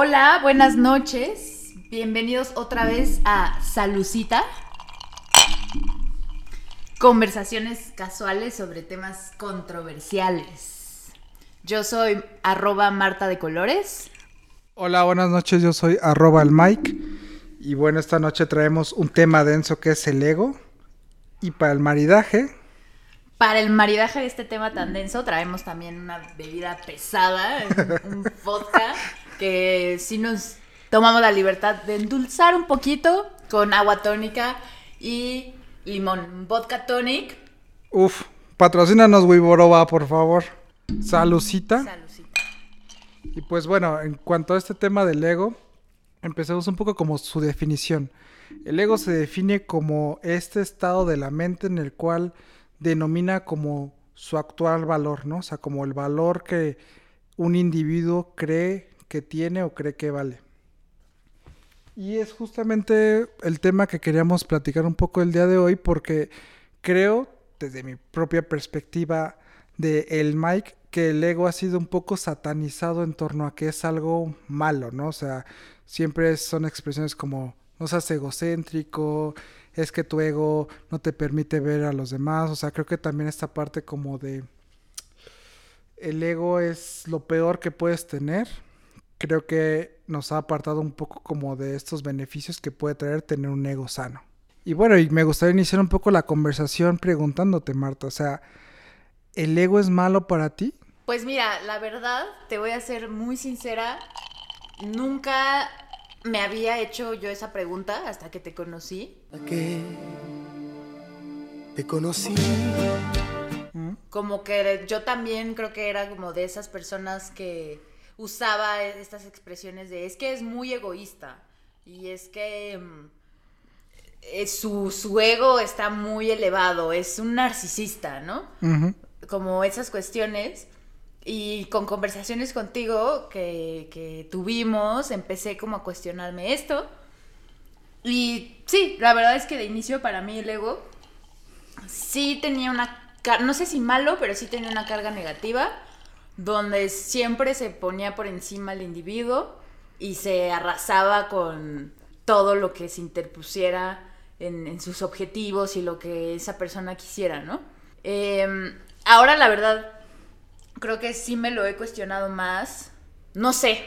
Hola, buenas noches. Bienvenidos otra vez a Salucita. Conversaciones casuales sobre temas controversiales. Yo soy arroba Marta de Colores. Hola, buenas noches. Yo soy arroba el Mike. Y bueno, esta noche traemos un tema denso que es el ego. Y para el maridaje. Para el maridaje de este tema tan denso, traemos también una bebida pesada, un vodka, que si nos tomamos la libertad de endulzar un poquito con agua tónica y limón. Vodka tonic. Uf, patrocínanos Wiboroba, por favor. Salucita. Salucita. Y pues bueno, en cuanto a este tema del ego, empecemos un poco como su definición. El ego se define como este estado de la mente en el cual denomina como su actual valor, ¿no? O sea, como el valor que un individuo cree que tiene o cree que vale. Y es justamente el tema que queríamos platicar un poco el día de hoy porque creo, desde mi propia perspectiva de el Mike, que el ego ha sido un poco satanizado en torno a que es algo malo, ¿no? O sea, siempre son expresiones como no seas egocéntrico, es que tu ego no te permite ver a los demás, o sea, creo que también esta parte como de el ego es lo peor que puedes tener. Creo que nos ha apartado un poco como de estos beneficios que puede traer tener un ego sano. Y bueno, y me gustaría iniciar un poco la conversación preguntándote, Marta, o sea, ¿el ego es malo para ti? Pues mira, la verdad, te voy a ser muy sincera, nunca me había hecho yo esa pregunta hasta que te conocí. que te conocí. Como que yo también creo que era como de esas personas que usaba estas expresiones de es que es muy egoísta y es que mm, es su, su ego está muy elevado, es un narcisista, ¿no? Como esas cuestiones. Y con conversaciones contigo que, que tuvimos, empecé como a cuestionarme esto. Y sí, la verdad es que de inicio para mí el ego sí tenía una, no sé si malo, pero sí tenía una carga negativa, donde siempre se ponía por encima al individuo y se arrasaba con todo lo que se interpusiera en, en sus objetivos y lo que esa persona quisiera, ¿no? Em, ahora la verdad, creo que sí me lo he cuestionado más. No sé.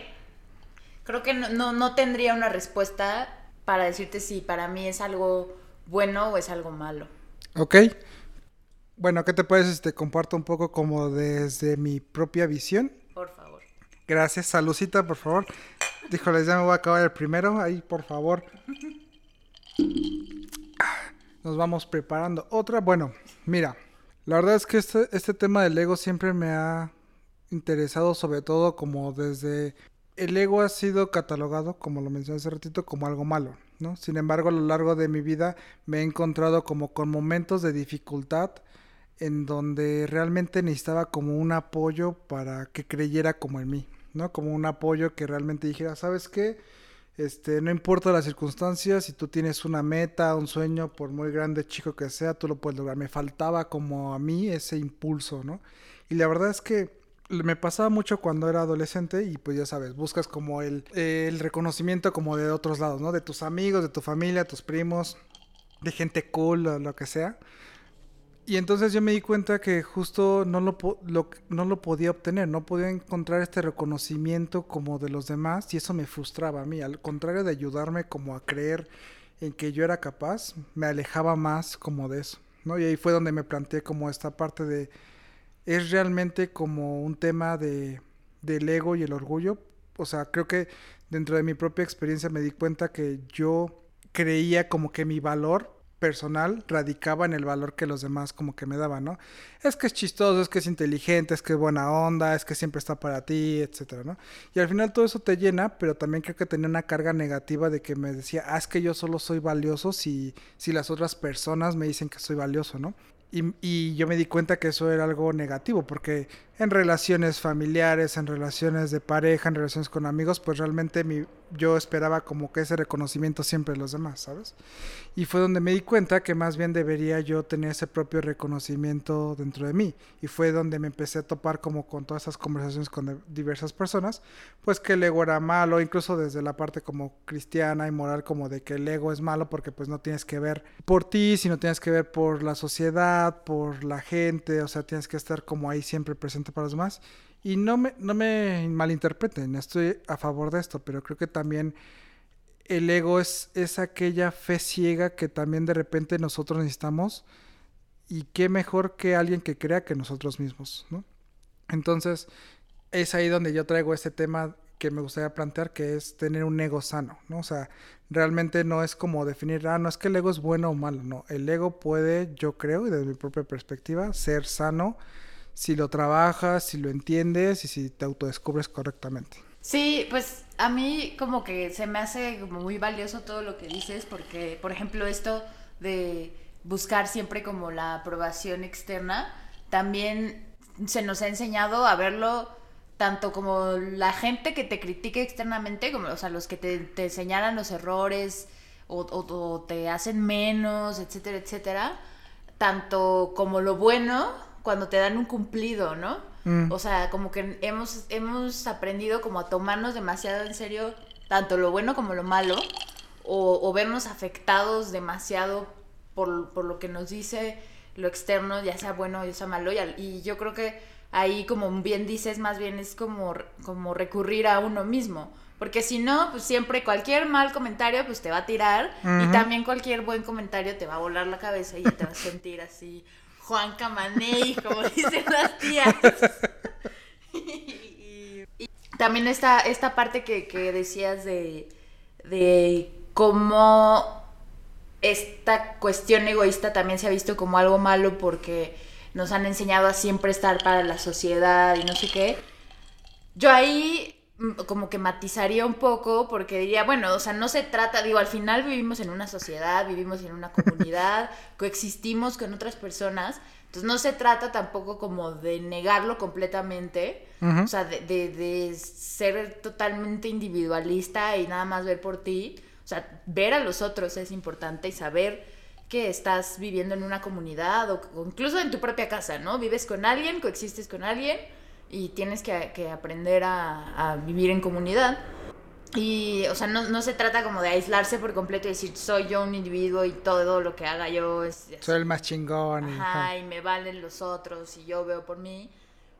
Creo que no, no, no tendría una respuesta para decirte si para mí es algo bueno o es algo malo. Ok. Bueno, ¿qué te parece si te comparto un poco como desde mi propia visión? Por favor. Gracias, Salucita, por favor. Díjoles, ya me voy a acabar el primero. Ahí, por favor. Nos vamos preparando. Otra, bueno, mira. La verdad es que este, este tema del ego siempre me ha interesado, sobre todo como desde... El ego ha sido catalogado, como lo mencioné hace ratito, como algo malo, ¿no? Sin embargo, a lo largo de mi vida me he encontrado como con momentos de dificultad en donde realmente necesitaba como un apoyo para que creyera como en mí, ¿no? Como un apoyo que realmente dijera, ¿sabes qué? Este, no importa las circunstancias, si tú tienes una meta, un sueño, por muy grande, chico que sea, tú lo puedes lograr. Me faltaba como a mí ese impulso, ¿no? Y la verdad es que me pasaba mucho cuando era adolescente y pues ya sabes, buscas como el, el reconocimiento como de otros lados, ¿no? De tus amigos, de tu familia, tus primos, de gente cool, lo que sea. Y entonces yo me di cuenta que justo no lo, lo- no lo podía obtener, no podía encontrar este reconocimiento como de los demás y eso me frustraba a mí. Al contrario de ayudarme como a creer en que yo era capaz, me alejaba más como de eso, ¿no? Y ahí fue donde me planteé como esta parte de, es realmente como un tema de, del ego y el orgullo. O sea, creo que dentro de mi propia experiencia me di cuenta que yo creía como que mi valor personal radicaba en el valor que los demás como que me daban, ¿no? Es que es chistoso, es que es inteligente, es que es buena onda, es que siempre está para ti, etcétera, ¿no? Y al final todo eso te llena, pero también creo que tenía una carga negativa de que me decía, ah, es que yo solo soy valioso si, si las otras personas me dicen que soy valioso, ¿no? Y, y yo me di cuenta que eso era algo negativo, porque en relaciones familiares, en relaciones de pareja, en relaciones con amigos, pues realmente mi, yo esperaba como que ese reconocimiento siempre de los demás, ¿sabes? Y fue donde me di cuenta que más bien debería yo tener ese propio reconocimiento dentro de mí. Y fue donde me empecé a topar como con todas esas conversaciones con diversas personas, pues que el ego era malo, incluso desde la parte como cristiana y moral, como de que el ego es malo porque pues no tienes que ver por ti, sino tienes que ver por la sociedad, por la gente, o sea, tienes que estar como ahí siempre presente para los demás. Y no me, no me malinterpreten, estoy a favor de esto, pero creo que también el ego es, es aquella fe ciega que también de repente nosotros necesitamos. Y qué mejor que alguien que crea que nosotros mismos, ¿no? Entonces, es ahí donde yo traigo este tema que me gustaría plantear, que es tener un ego sano, ¿no? O sea, realmente no es como definir, ah, no es que el ego es bueno o malo, no. El ego puede, yo creo, y desde mi propia perspectiva, ser sano si lo trabajas, si lo entiendes y si te autodescubres correctamente. Sí, pues a mí como que se me hace como muy valioso todo lo que dices porque, por ejemplo, esto de buscar siempre como la aprobación externa, también se nos ha enseñado a verlo tanto como la gente que te critique externamente, como o sea, los que te, te señalan los errores o, o te hacen menos, etcétera, etcétera, tanto como lo bueno cuando te dan un cumplido, ¿no? Mm. O sea, como que hemos, hemos aprendido como a tomarnos demasiado en serio tanto lo bueno como lo malo, o, vernos afectados demasiado por, lo que nos dice lo externo, ya sea bueno o ya sea malo, y, yo creo que ahí, como bien dices, más bien es como, como recurrir a uno mismo. Porque si no, pues siempre cualquier mal comentario pues te va a tirar y también cualquier buen comentario te va a volar la cabeza y te vas a sentir así, Juan Camaney, como dicen las tías. y, también esta, esta parte que, decías de, de cómo esta cuestión egoísta también se ha visto como algo malo porque nos han enseñado a siempre estar para la sociedad y no sé qué. Yo ahí como que matizaría un poco porque diría, bueno, o sea, no se trata, digo, al final vivimos en una sociedad, vivimos en una comunidad, coexistimos con otras personas, entonces no se trata tampoco como de negarlo completamente, o sea, de, de, ser totalmente individualista y nada más ver por ti, o sea, ver a los otros es importante y saber que estás viviendo en una comunidad o incluso en tu propia casa, ¿no? Vives con alguien, coexistes con alguien y tienes que, aprender a, vivir en comunidad. Y, o sea, no, se trata como de aislarse por completo y decir, soy yo un individuo y todo lo que haga yo es... Soy el más chingón. Ajá, y, me valen los otros y yo veo por mí.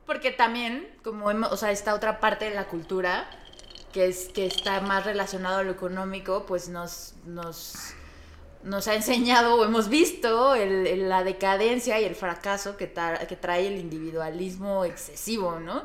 Porque también, como, o sea, esta otra parte de la cultura, que, es, que está más relacionado a lo económico, pues nos, nos nos ha enseñado o hemos visto el, la decadencia y el fracaso que, que, trae el individualismo excesivo, ¿no?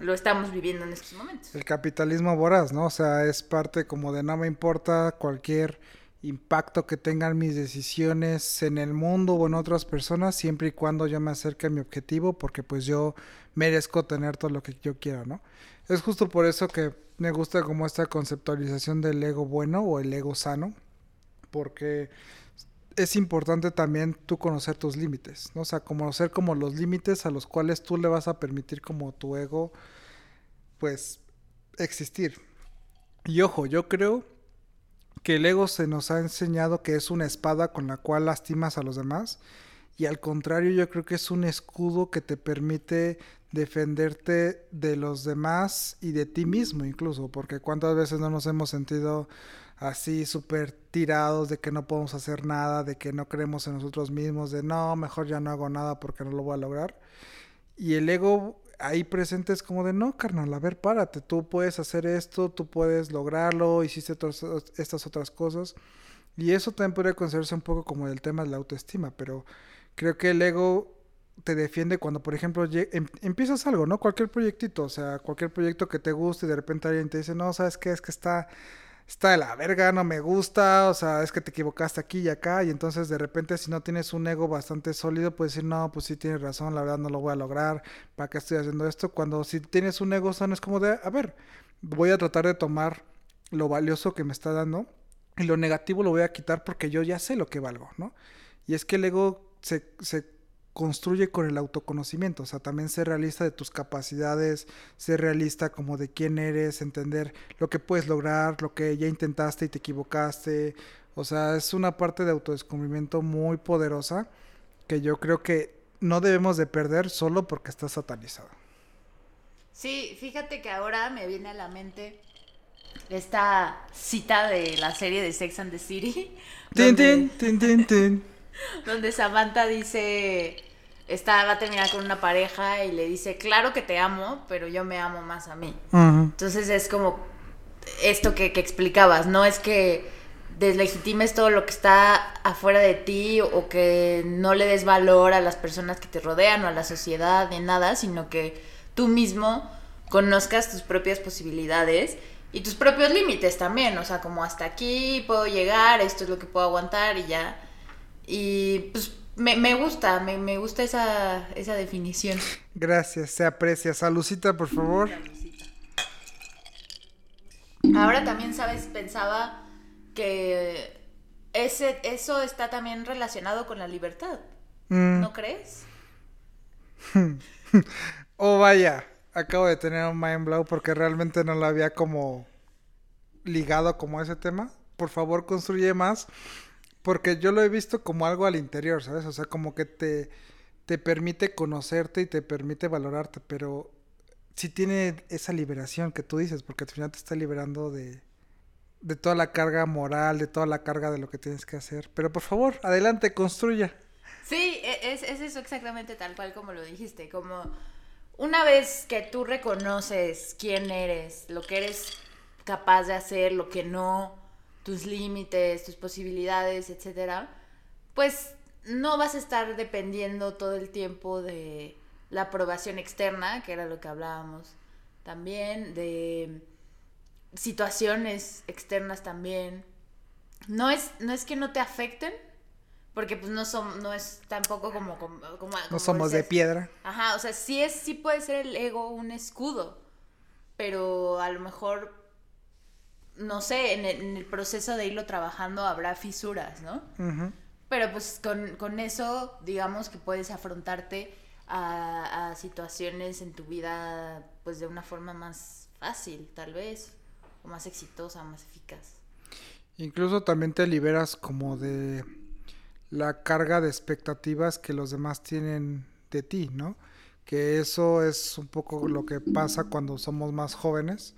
Lo estamos viviendo en estos momentos. El capitalismo voraz, ¿no? O sea, es parte como de no me importa cualquier impacto que tengan mis decisiones en el mundo o en otras personas, siempre y cuando yo me acerque a mi objetivo, porque pues yo merezco tener todo lo que yo quiero, ¿no? Es justo por eso que me gusta como esta conceptualización del ego bueno o el ego sano, porque es importante también tú conocer tus límites, ¿no? O sea, conocer como los límites a los cuales tú le vas a permitir como tu ego, pues, existir. Y ojo, yo creo que el ego se nos ha enseñado que es una espada con la cual lastimas a los demás. Y al contrario, yo creo que es un escudo que te permite defenderte de los demás y de ti mismo incluso, porque cuántas veces no nos hemos sentido así súper tirados de que no podemos hacer nada, de que no creemos en nosotros mismos, de no, mejor ya no hago nada porque no lo voy a lograr. Y el ego ahí presente es como de no, carnal, a ver, párate, tú puedes hacer esto, tú puedes lograrlo, hiciste todas estas otras cosas. Y eso también podría considerarse un poco como el tema de la autoestima, pero creo que el ego te defiende cuando, por ejemplo, em, empiezas algo, ¿no? Cualquier proyectito, o sea, cualquier proyecto que te guste y de repente alguien te dice, no, ¿sabes qué? Es que está está de la verga, no me gusta, o sea, es que te equivocaste aquí y acá, y entonces de repente si no tienes un ego bastante sólido, puedes decir, no, pues sí tienes razón, la verdad no lo voy a lograr, ¿para qué estoy haciendo esto? Cuando si tienes un ego sano es como de, a ver, voy a tratar de tomar lo valioso que me está dando y lo negativo lo voy a quitar porque yo ya sé lo que valgo, ¿no? Y es que el ego se, se construye con el autoconocimiento, o sea, también ser realista de tus capacidades, ser realista como de quién eres, entender lo que puedes lograr, lo que ya intentaste y te equivocaste, o sea, es una parte de autodescubrimiento muy poderosa que yo creo que no debemos de perder solo porque está satanizado. Sí, fíjate que ahora me viene a la mente esta cita de la serie de Sex and the City. Tin, donde- tin, tin, tin, tin. donde Samantha dice, está, va a terminar con una pareja y le dice, claro que te amo, pero yo me amo más a mí. Entonces es como esto que, que explicabas, no es que deslegitimes todo lo que está afuera de ti o que no le des valor a las personas que te rodean o a la sociedad ni nada, sino que tú mismo conozcas tus propias posibilidades y tus propios límites también, o sea, como hasta aquí puedo llegar, esto es lo que puedo aguantar y ya. Y pues me, me gusta, me, me gusta esa, esa definición. Gracias, se aprecia. Salucita, por favor. Ahora también, ¿sabes? Pensaba que ese, eso está también relacionado con la libertad, Mm. ¿no crees? Oh, vaya, acabo de tener un mind blow porque realmente no lo había como ligado como a ese tema. Por favor, construye más. Porque yo lo he visto como algo al interior, ¿sabes? O sea, como que te, te permite conocerte y te permite valorarte, pero sí tiene esa liberación que tú dices, porque al final te está liberando de, de toda la carga moral, de toda la carga de lo que tienes que hacer. Pero por favor, adelante, construya. Sí, e- es, es eso exactamente tal cual como lo dijiste, como una vez que tú reconoces quién eres, lo que eres capaz de hacer, lo que no, tus límites, tus posibilidades, etcétera, pues no vas a estar dependiendo todo el tiempo de la aprobación externa, que era lo que hablábamos también, de situaciones externas también. No es, no es que no te afecten, porque pues no son, no es tampoco como, como, como- No somos de piedra. Ajá, o sea, sí es, sí puede ser el ego un escudo, pero a lo mejor, no sé, en el, en el proceso de irlo trabajando habrá fisuras, ¿no? Pero pues con, con eso, digamos que puedes afrontarte a, a situaciones en tu vida, pues de una forma más fácil, tal vez, o más exitosa, más eficaz. Incluso también te liberas como de la carga de expectativas que los demás tienen de ti, ¿no? Que eso es un poco lo que pasa cuando somos más jóvenes,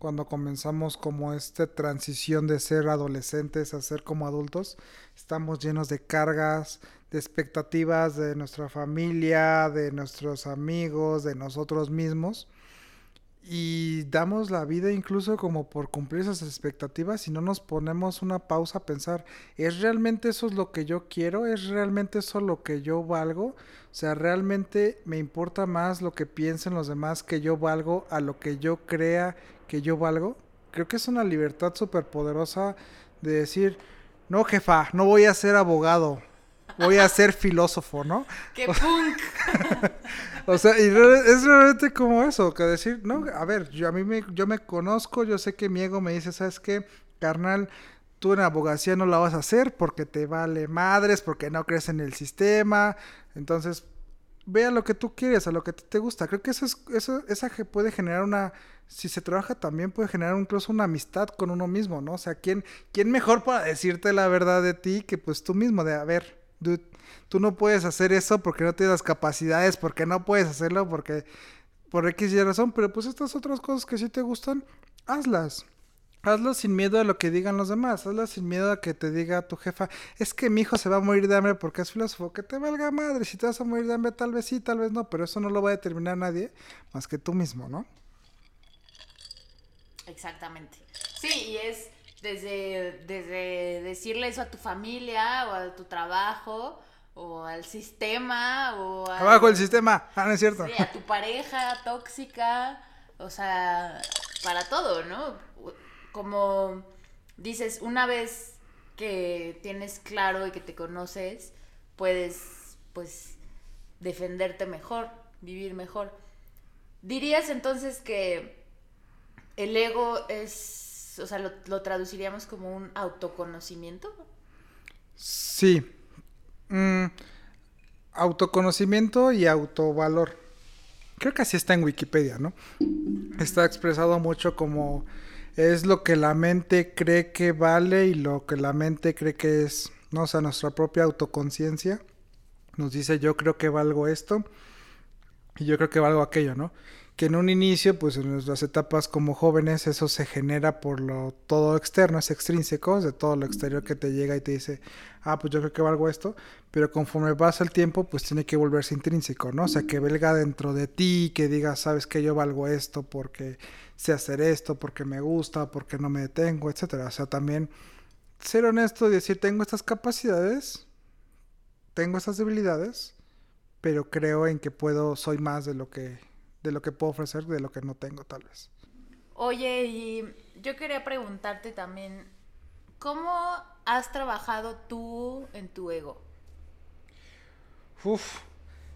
cuando comenzamos como esta transición de ser adolescentes a ser como adultos, estamos llenos de cargas, de expectativas de nuestra familia, de nuestros amigos, de nosotros mismos y damos la vida incluso como por cumplir esas expectativas y no nos ponemos una pausa a pensar, ¿es realmente eso es lo que yo quiero? ¿Es realmente eso lo que yo valgo? O sea, ¿realmente me importa más lo que piensen los demás que yo valgo a lo que yo crea que yo valgo? Creo que es una libertad súper poderosa de decir, no jefa, no voy a ser abogado, voy a ser filósofo, ¿no? ¡Qué punk! O sea, y es realmente como eso, que decir, no, a ver, yo a mí me, yo me conozco, yo sé que mi ego me dice, ¿sabes qué? Carnal, tú en abogacía no la vas a hacer porque te vale madres, porque no crees en el sistema, entonces ve a lo que tú quieres, a lo que te gusta. Creo que eso es, eso, esa que puede generar una, si se trabaja también puede generar incluso una amistad con uno mismo, ¿no? O sea, ¿quién, quién mejor para decirte la verdad de ti que pues tú mismo, de, a ver, dude, tú no puedes hacer eso porque no tienes capacidades, porque no puedes hacerlo, porque por X y razón, pero pues estas otras cosas que sí te gustan, hazlas. Hazlas sin miedo a lo que digan los demás, hazlas sin miedo a que te diga tu jefa, es que mi hijo se va a morir de hambre porque es filósofo, que te valga madre, si te vas a morir de hambre tal vez sí, tal vez no, pero eso no lo va a determinar nadie más que tú mismo, ¿no? Exactamente. Sí, y es desde, desde decirle eso a tu familia o a tu trabajo o al sistema o a, Abajo el sistema, ah, no es cierto. sí, a tu pareja tóxica, o sea, para todo, ¿no? Como dices, una vez que tienes claro y que te conoces, puedes pues defenderte mejor, vivir mejor. ¿Dirías entonces que el ego es, o sea, lo, traduciríamos como un autoconocimiento? Sí. Mm, autoconocimiento y autovalor. Creo que así está en Wikipedia, ¿no? Está expresado mucho como es lo que la mente cree que vale y lo que la mente cree que es, ¿no? O sea, nuestra propia autoconciencia nos dice yo creo que valgo esto y yo creo que valgo aquello, ¿no? Que en un inicio, pues en nuestras etapas como jóvenes, eso se genera por lo todo externo, es extrínseco, es de todo lo exterior que te llega y te dice, ah, pues yo creo que valgo esto, pero conforme pasa el tiempo, pues tiene que volverse intrínseco, ¿no? O sea, que valga dentro de ti, que digas, sabes que yo valgo esto porque sé hacer esto, porque me gusta, porque no me detengo, etcétera. O sea, también ser honesto y decir, tengo estas capacidades, tengo estas debilidades, pero creo en que puedo, soy más de lo que, de lo que puedo ofrecer, de lo que no tengo tal vez. Oye, y yo quería preguntarte también, ¿cómo has trabajado tú en tu ego? Uf,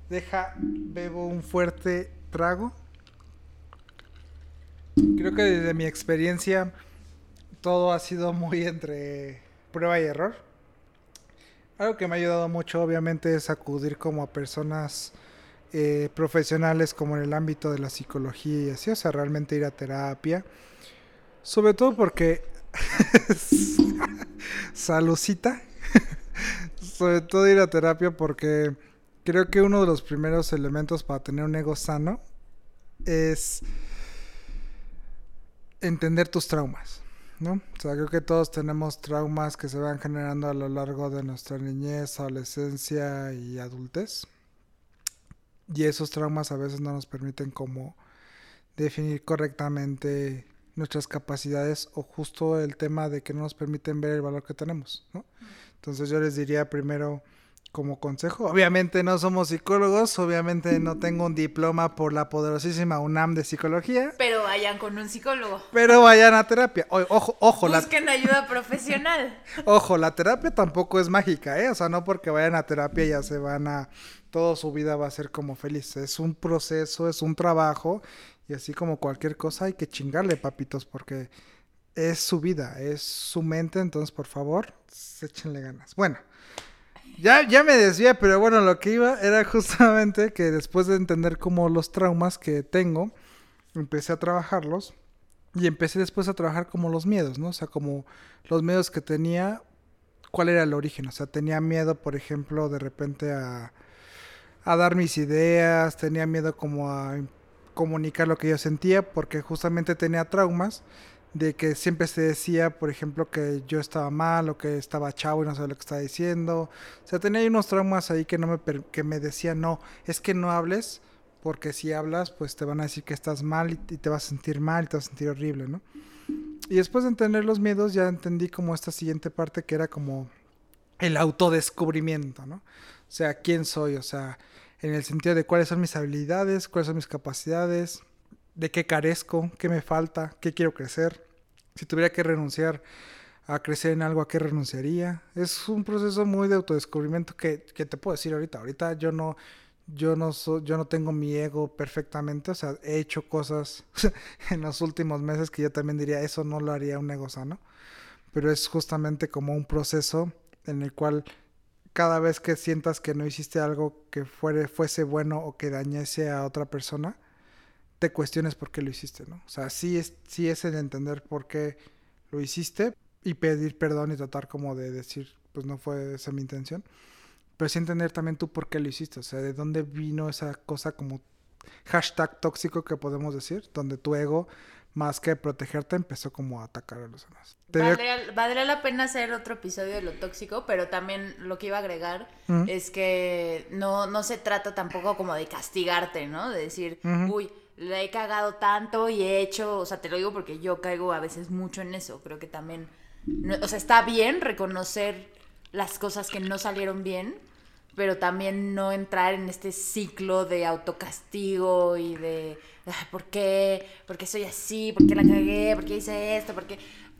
deja, bebo un fuerte trago. Creo que desde mi experiencia todo ha sido muy entre prueba y error. Algo que me ha ayudado mucho obviamente es acudir como a personas eh, profesionales como en el ámbito de la psicología y así, o sea, realmente ir a terapia. Sobre todo porque... Salucita. Sobre todo ir a terapia porque creo que uno de los primeros elementos para tener un ego sano es entender tus traumas, ¿no? O sea, creo que todos tenemos traumas que se van generando a lo largo de nuestra niñez, adolescencia y adultez. Y esos traumas a veces no nos permiten como definir correctamente nuestras capacidades o justo el tema de que no nos permiten ver el valor que tenemos, ¿no? Entonces yo les diría primero como consejo. Obviamente no somos psicólogos, obviamente no tengo un diploma por la poderosísima UNAM de psicología. Pero vayan con un psicólogo. Pero vayan a terapia. ojo, ojo. Busquen ayuda profesional. Ojo, la terapia tampoco es mágica, ¿eh? O sea, no porque vayan a terapia ya se van a... Toda su vida va a ser como feliz. Es un proceso, es un trabajo. Y así como cualquier cosa hay que chingarle, papitos, porque es su vida, es su mente. Entonces, por favor, échenle ganas. Bueno. Ya, ya me decía, pero bueno, lo que iba era justamente que después de entender como los traumas que tengo, empecé a trabajarlos y empecé después a trabajar como los miedos, ¿no? O sea, como los miedos que tenía, cuál era el origen. O sea, tenía miedo, por ejemplo, de repente a, a dar mis ideas, tenía miedo como a comunicar lo que yo sentía porque justamente tenía traumas de que siempre se decía, por ejemplo, que yo estaba mal o que estaba chavo y no sabía lo que estaba diciendo. O sea, tenía unos traumas ahí que no me que me decían, "No, es que no hables porque si hablas, pues te van a decir que estás mal y, te vas a sentir mal y te vas a sentir horrible, ¿no?" Y después de entender los miedos ya entendí como esta siguiente parte que era como el autodescubrimiento, ¿no? O sea, quién soy, o sea, en el sentido de cuáles son mis habilidades, cuáles son mis capacidades, de qué carezco, qué me falta, qué quiero crecer. Si tuviera que renunciar a crecer en algo, ¿a qué renunciaría? Es un proceso muy de autodescubrimiento que, que te puedo decir ahorita. Ahorita yo no, yo no yo no tengo mi ego perfectamente, o sea, he hecho cosas en los últimos meses que yo también diría, eso no lo haría un ego sano, pero es justamente como un proceso en el cual cada vez que sientas que no hiciste algo que fuere, fuese bueno o que dañase a otra persona, te cuestiones por qué lo hiciste, ¿no? O sea, sí es, sí es el entender por qué lo hiciste y pedir perdón y tratar como de decir, pues no fue esa mi intención. Pero sí entender también tú por qué lo hiciste, o sea, de dónde vino esa cosa como hashtag tóxico que podemos decir, donde tu ego, más que protegerte, empezó como a atacar a los demás. Valdría, la pena hacer otro episodio de lo tóxico, pero también lo que iba a agregar es que no, no se trata tampoco como de castigarte, ¿no? De decir, uy, le he cagado tanto y he hecho, o sea, te lo digo porque yo caigo a veces mucho en eso, creo que también, o sea, está bien reconocer las cosas que no salieron bien, pero también no entrar en este ciclo de autocastigo y de, ¿por qué? ¿Por qué soy así? ¿Por qué la cagué? ¿Por qué hice esto? ¿Por qué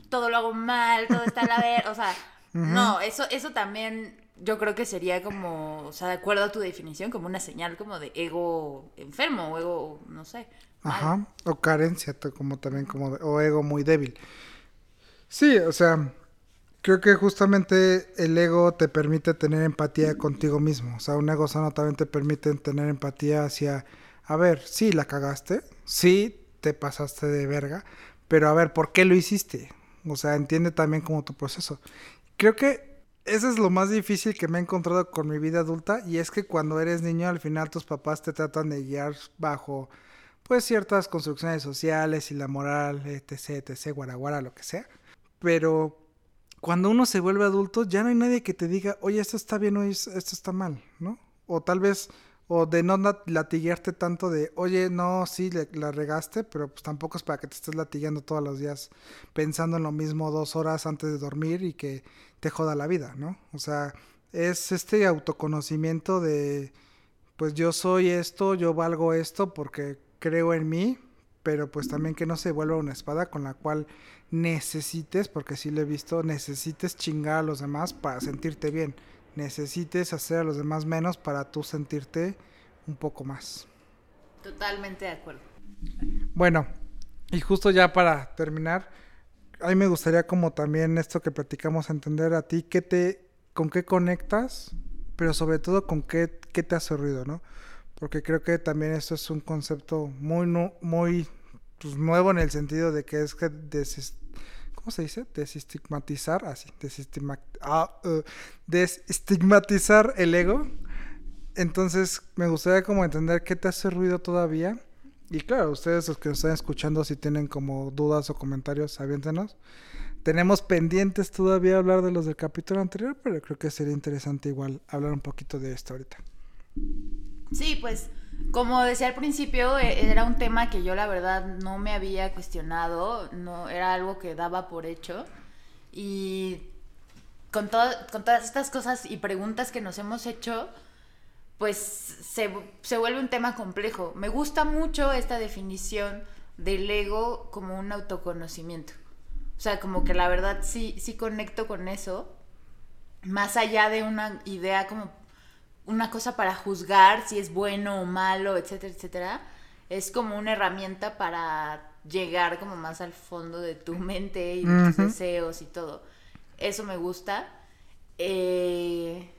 todo lo hago mal? Todo está a la vez, o sea, no, eso, eso también yo creo que sería como, o sea, de acuerdo a tu definición, como una señal como de ego enfermo o ego, no sé. Ajá, o carencia, como también como, o ego muy débil. Sí, o sea, creo que justamente el ego te permite tener empatía contigo mismo. O sea, un ego sano también te permite tener empatía hacia, a ver, sí, la cagaste, sí, te pasaste de verga, pero a ver, ¿por qué lo hiciste? O sea, entiende también como tu proceso. Creo que eso es lo más difícil que me he encontrado con mi vida adulta y es que cuando eres niño al final tus papás te tratan de guiar bajo pues ciertas construcciones sociales y la moral, etc, etc, guaraguara, lo que sea. Pero cuando uno se vuelve adulto ya no hay nadie que te diga, oye, esto está bien o esto está mal, ¿no? O tal vez, o de no latiguearte tanto de, oye, no, sí, la regaste, pero pues tampoco es para que te estés latigueando todos los días pensando en lo mismo dos horas antes de dormir y que te joda la vida, ¿no? O sea, es este autoconocimiento de, pues yo soy esto, yo valgo esto porque creo en mí, pero pues también que no se vuelva una espada con la cual necesites, porque sí lo he visto, necesites chingar a los demás para sentirte bien, necesites hacer a los demás menos para tú sentirte un poco más. Totalmente de acuerdo. Bueno, y justo ya para terminar, a mí me gustaría como también esto que platicamos entender a ti, qué te, con qué conectas, pero sobre todo con qué, qué te hace ruido, ¿no? Porque creo que también esto es un concepto muy, muy pues, nuevo en el sentido de que es que ¿cómo se dice? Desestigmatizar, así, ah, uh, desestigmatizar el ego. Entonces me gustaría como entender qué te hace ruido todavía y claro, ustedes los que nos están escuchando, si tienen como dudas o comentarios, aviéntenos. Tenemos pendientes todavía hablar de los del capítulo anterior, pero creo que sería interesante igual hablar un poquito de esto ahorita. Sí, pues como decía al principio, e, era un tema que yo la verdad no me había cuestionado, no era algo que daba por hecho. Y con, con todas estas cosas y preguntas que nos hemos hecho, pues se, se, vuelve un tema complejo. Me gusta mucho esta definición del ego como un autoconocimiento. O sea, como que la verdad sí, sí conecto con eso, más allá de una idea como una cosa para juzgar si es bueno o malo, etcétera, etcétera. Es como una herramienta para llegar como más al fondo de tu mente y tus deseos y todo. Eso me gusta. Eh,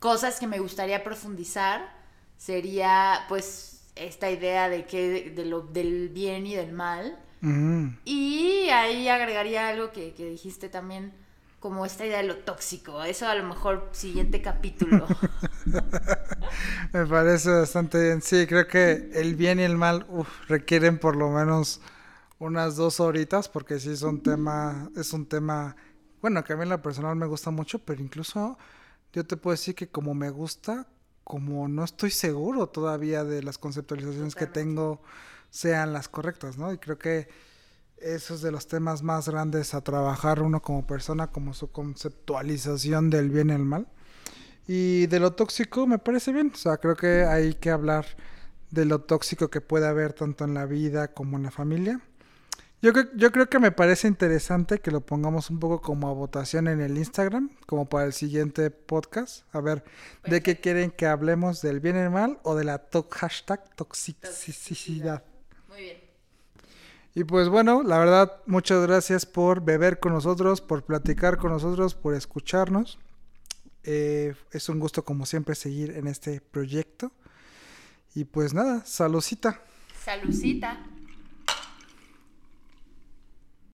Cosas que me gustaría profundizar sería pues esta idea de que de lo, del bien y del mal. Mm. Y ahí agregaría algo que, que dijiste también, como esta idea de lo tóxico. Eso a lo mejor siguiente capítulo. Me parece bastante bien. Sí, creo que el bien y el mal requieren por lo menos unas dos horitas porque sí es un tema, es un tema, bueno, que a mí en lo personal me gusta mucho, pero incluso yo te puedo decir que como me gusta, como no estoy seguro todavía de las conceptualizaciones que tengo sean las correctas, ¿no? Y creo que eso es de los temas más grandes a trabajar uno como persona, como su conceptualización del bien y el mal. Y de lo tóxico me parece bien, o sea, creo que hay que hablar de lo tóxico que puede haber tanto en la vida como en la familia. Yo, yo creo que me parece interesante que lo pongamos un poco como a votación en el Instagram, como para el siguiente podcast. A ver, ¿de qué quieren que hablemos? ¿Del bien y el mal o de la hashtag toxicidad? Y pues bueno, la verdad, muchas gracias por beber con nosotros, por platicar con nosotros, por escucharnos. Eh, es un gusto como siempre seguir en este proyecto. Y pues nada, salucita. Salucita.